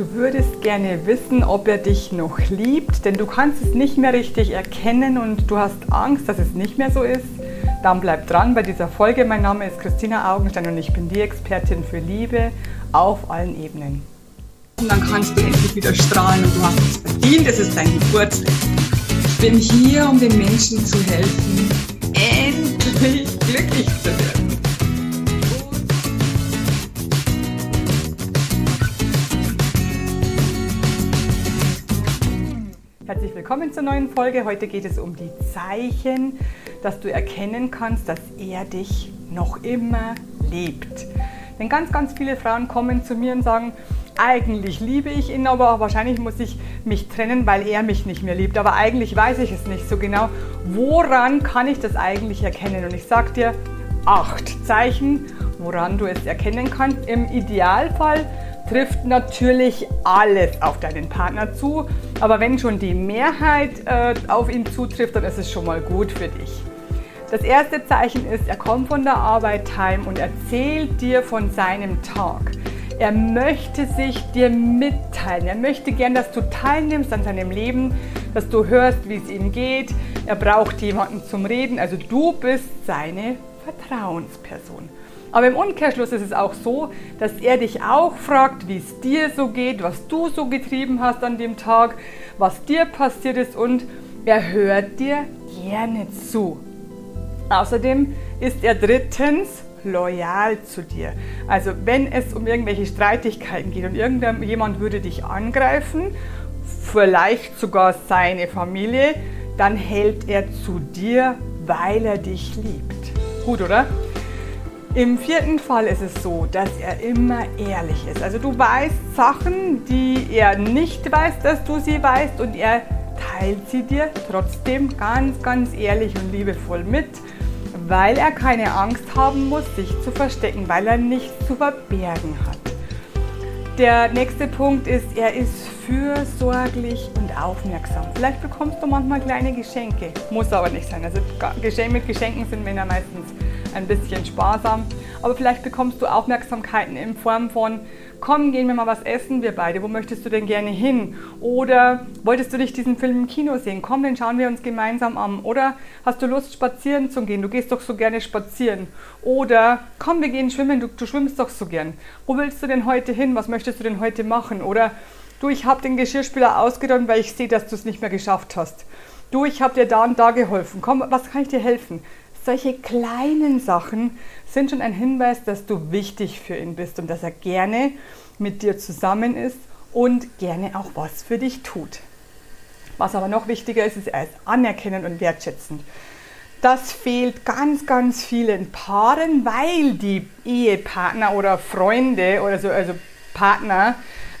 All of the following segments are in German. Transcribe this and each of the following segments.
Du würdest gerne wissen, ob er dich noch liebt, denn du kannst es nicht mehr richtig erkennen und du hast Angst, dass es nicht mehr so ist. Dann bleib dran bei dieser Folge. Mein Name ist Christina Augenstein und ich bin die Expertin für Liebe auf allen Ebenen. Und dann kannst du endlich wieder strahlen und du hast es verdient. Es ist dein Geburtstag. Ich bin hier, um den Menschen zu helfen, endlich glücklich zu werden. Willkommen zur neuen Folge. Heute geht es um die Zeichen, dass du erkennen kannst, dass er dich noch immer liebt. Denn ganz, ganz viele Frauen kommen zu mir und sagen, eigentlich liebe ich ihn, aber wahrscheinlich muss ich mich trennen, weil er mich nicht mehr liebt. Aber eigentlich weiß ich es nicht so genau. Woran kann ich das eigentlich erkennen? Und ich sage dir acht Zeichen, woran du es erkennen kannst. Im Idealfall trifft natürlich alles auf deinen Partner zu. Aber wenn schon die Mehrheit äh, auf ihn zutrifft, dann ist es schon mal gut für dich. Das erste Zeichen ist, er kommt von der Arbeit heim und erzählt dir von seinem Tag. Er möchte sich dir mitteilen. Er möchte gern, dass du teilnimmst an seinem Leben, dass du hörst, wie es ihm geht. Er braucht jemanden zum Reden. Also du bist seine Vertrauensperson. Aber im Umkehrschluss ist es auch so, dass er dich auch fragt, wie es dir so geht, was du so getrieben hast an dem Tag, was dir passiert ist und er hört dir gerne zu. Außerdem ist er drittens loyal zu dir. Also wenn es um irgendwelche Streitigkeiten geht und irgendjemand würde dich angreifen, vielleicht sogar seine Familie, dann hält er zu dir, weil er dich liebt. Gut, oder? Im vierten Fall ist es so, dass er immer ehrlich ist. Also du weißt Sachen, die er nicht weiß, dass du sie weißt und er teilt sie dir trotzdem ganz, ganz ehrlich und liebevoll mit, weil er keine Angst haben muss, sich zu verstecken, weil er nichts zu verbergen hat. Der nächste Punkt ist, er ist fürsorglich und aufmerksam. Vielleicht bekommst du manchmal kleine Geschenke, muss aber nicht sein. Also mit Geschenken sind Männer meistens ein bisschen sparsam. Aber vielleicht bekommst du Aufmerksamkeiten in Form von, komm, gehen wir mal was essen, wir beide, wo möchtest du denn gerne hin? Oder wolltest du dich diesen Film im Kino sehen? Komm, den schauen wir uns gemeinsam an. Oder hast du Lust, spazieren zu gehen? Du gehst doch so gerne spazieren. Oder komm, wir gehen schwimmen, du, du schwimmst doch so gern. Wo willst du denn heute hin? Was möchtest du denn heute machen? Oder du, ich habe den Geschirrspüler ausgeräumt, weil ich sehe, dass du es nicht mehr geschafft hast. Du, ich habe dir da und da geholfen. Komm, was kann ich dir helfen? Solche kleinen Sachen sind schon ein Hinweis, dass du wichtig für ihn bist und dass er gerne mit dir zusammen ist und gerne auch was für dich tut. Was aber noch wichtiger ist, ist, er ist anerkennend und wertschätzend. Das fehlt ganz, ganz vielen Paaren, weil die Ehepartner oder Freunde oder so, also Partner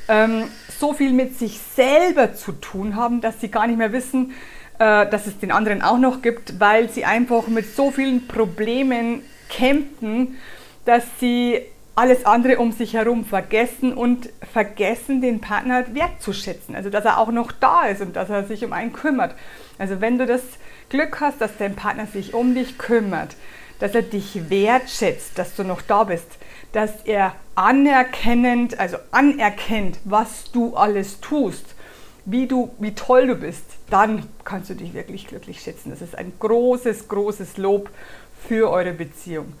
ähm, so viel mit sich selber zu tun haben, dass sie gar nicht mehr wissen, äh, dass es den anderen auch noch gibt, weil sie einfach mit so vielen Problemen kämpfen, dass sie alles andere um sich herum vergessen und vergessen, den Partner wertzuschätzen. Also, dass er auch noch da ist und dass er sich um einen kümmert. Also, wenn du das Glück hast, dass dein Partner sich um dich kümmert, dass er dich wertschätzt, dass du noch da bist, dass er anerkennend, also anerkennt, was du alles tust, wie, du, wie toll du bist, dann kannst du dich wirklich glücklich schätzen. Das ist ein großes, großes Lob für eure Beziehung.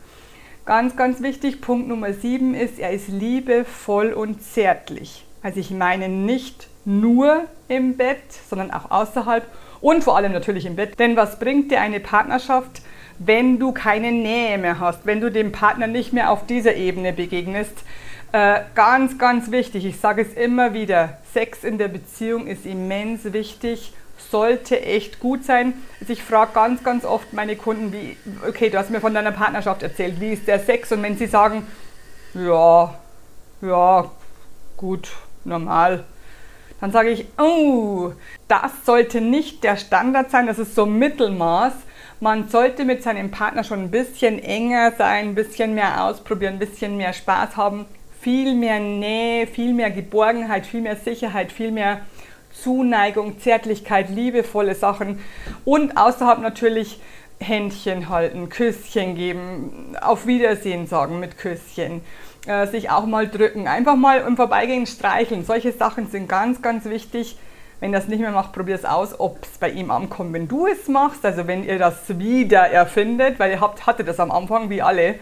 Ganz, ganz wichtig, Punkt Nummer 7 ist, er ist liebevoll und zärtlich. Also ich meine nicht nur im Bett, sondern auch außerhalb und vor allem natürlich im Bett. Denn was bringt dir eine Partnerschaft, wenn du keine Nähe mehr hast, wenn du dem Partner nicht mehr auf dieser Ebene begegnest? Äh, ganz, ganz wichtig, ich sage es immer wieder, Sex in der Beziehung ist immens wichtig, sollte echt gut sein. Also ich frage ganz, ganz oft meine Kunden, wie, okay, du hast mir von deiner Partnerschaft erzählt, wie ist der Sex? Und wenn sie sagen, ja, ja, gut, normal, dann sage ich, oh, das sollte nicht der Standard sein, das ist so Mittelmaß. Man sollte mit seinem Partner schon ein bisschen enger sein, ein bisschen mehr ausprobieren, ein bisschen mehr Spaß haben viel mehr Nähe, viel mehr Geborgenheit, viel mehr Sicherheit, viel mehr Zuneigung, Zärtlichkeit, liebevolle Sachen und außerhalb natürlich Händchen halten, Küsschen geben, auf Wiedersehen sagen mit Küsschen. äh, sich auch mal drücken, einfach mal im Vorbeigehen streicheln. Solche Sachen sind ganz, ganz wichtig. Wenn das nicht mehr macht, probier es aus, ob es bei ihm ankommt, wenn du es machst. Also wenn ihr das wieder erfindet, weil ihr habt, hattet das am Anfang wie alle.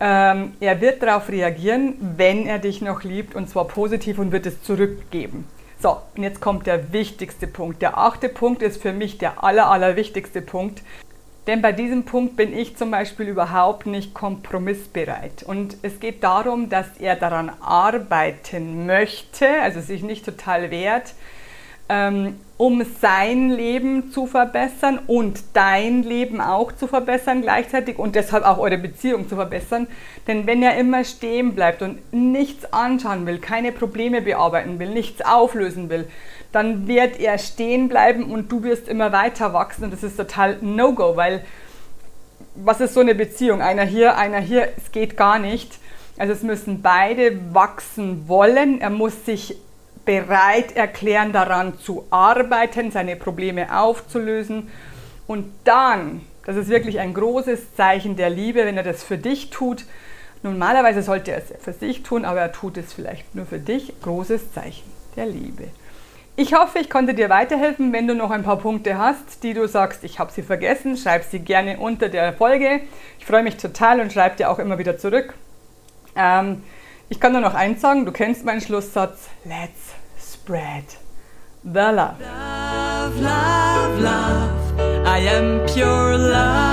Ähm, er wird darauf reagieren, wenn er dich noch liebt und zwar positiv und wird es zurückgeben. So, und jetzt kommt der wichtigste Punkt. Der achte Punkt ist für mich der aller, aller wichtigste Punkt. Denn bei diesem Punkt bin ich zum Beispiel überhaupt nicht kompromissbereit. Und es geht darum, dass er daran arbeiten möchte, also sich nicht total wehrt, ähm, um sein Leben zu verbessern und dein Leben auch zu verbessern gleichzeitig und deshalb auch eure Beziehung zu verbessern. Denn wenn er immer stehen bleibt und nichts anschauen will, keine Probleme bearbeiten will, nichts auflösen will, dann wird er stehen bleiben und du wirst immer weiter wachsen und das ist total No-Go, weil was ist so eine Beziehung? Einer hier, einer hier, es geht gar nicht. Also es müssen beide wachsen wollen. Er muss sich bereit erklären, daran zu arbeiten, seine Probleme aufzulösen. Und dann, das ist wirklich ein großes Zeichen der Liebe, wenn er das für dich tut. Normalerweise sollte er es für sich tun, aber er tut es vielleicht nur für dich. Großes Zeichen der Liebe. Ich hoffe, ich konnte dir weiterhelfen. Wenn du noch ein paar Punkte hast, die du sagst, ich habe sie vergessen, schreib sie gerne unter der Folge. Ich freue mich total und schreibe dir auch immer wieder zurück. Ähm, ich kann nur noch eins sagen, du kennst meinen Schlusssatz. Let's spread the love. Love, love, love. I am pure love.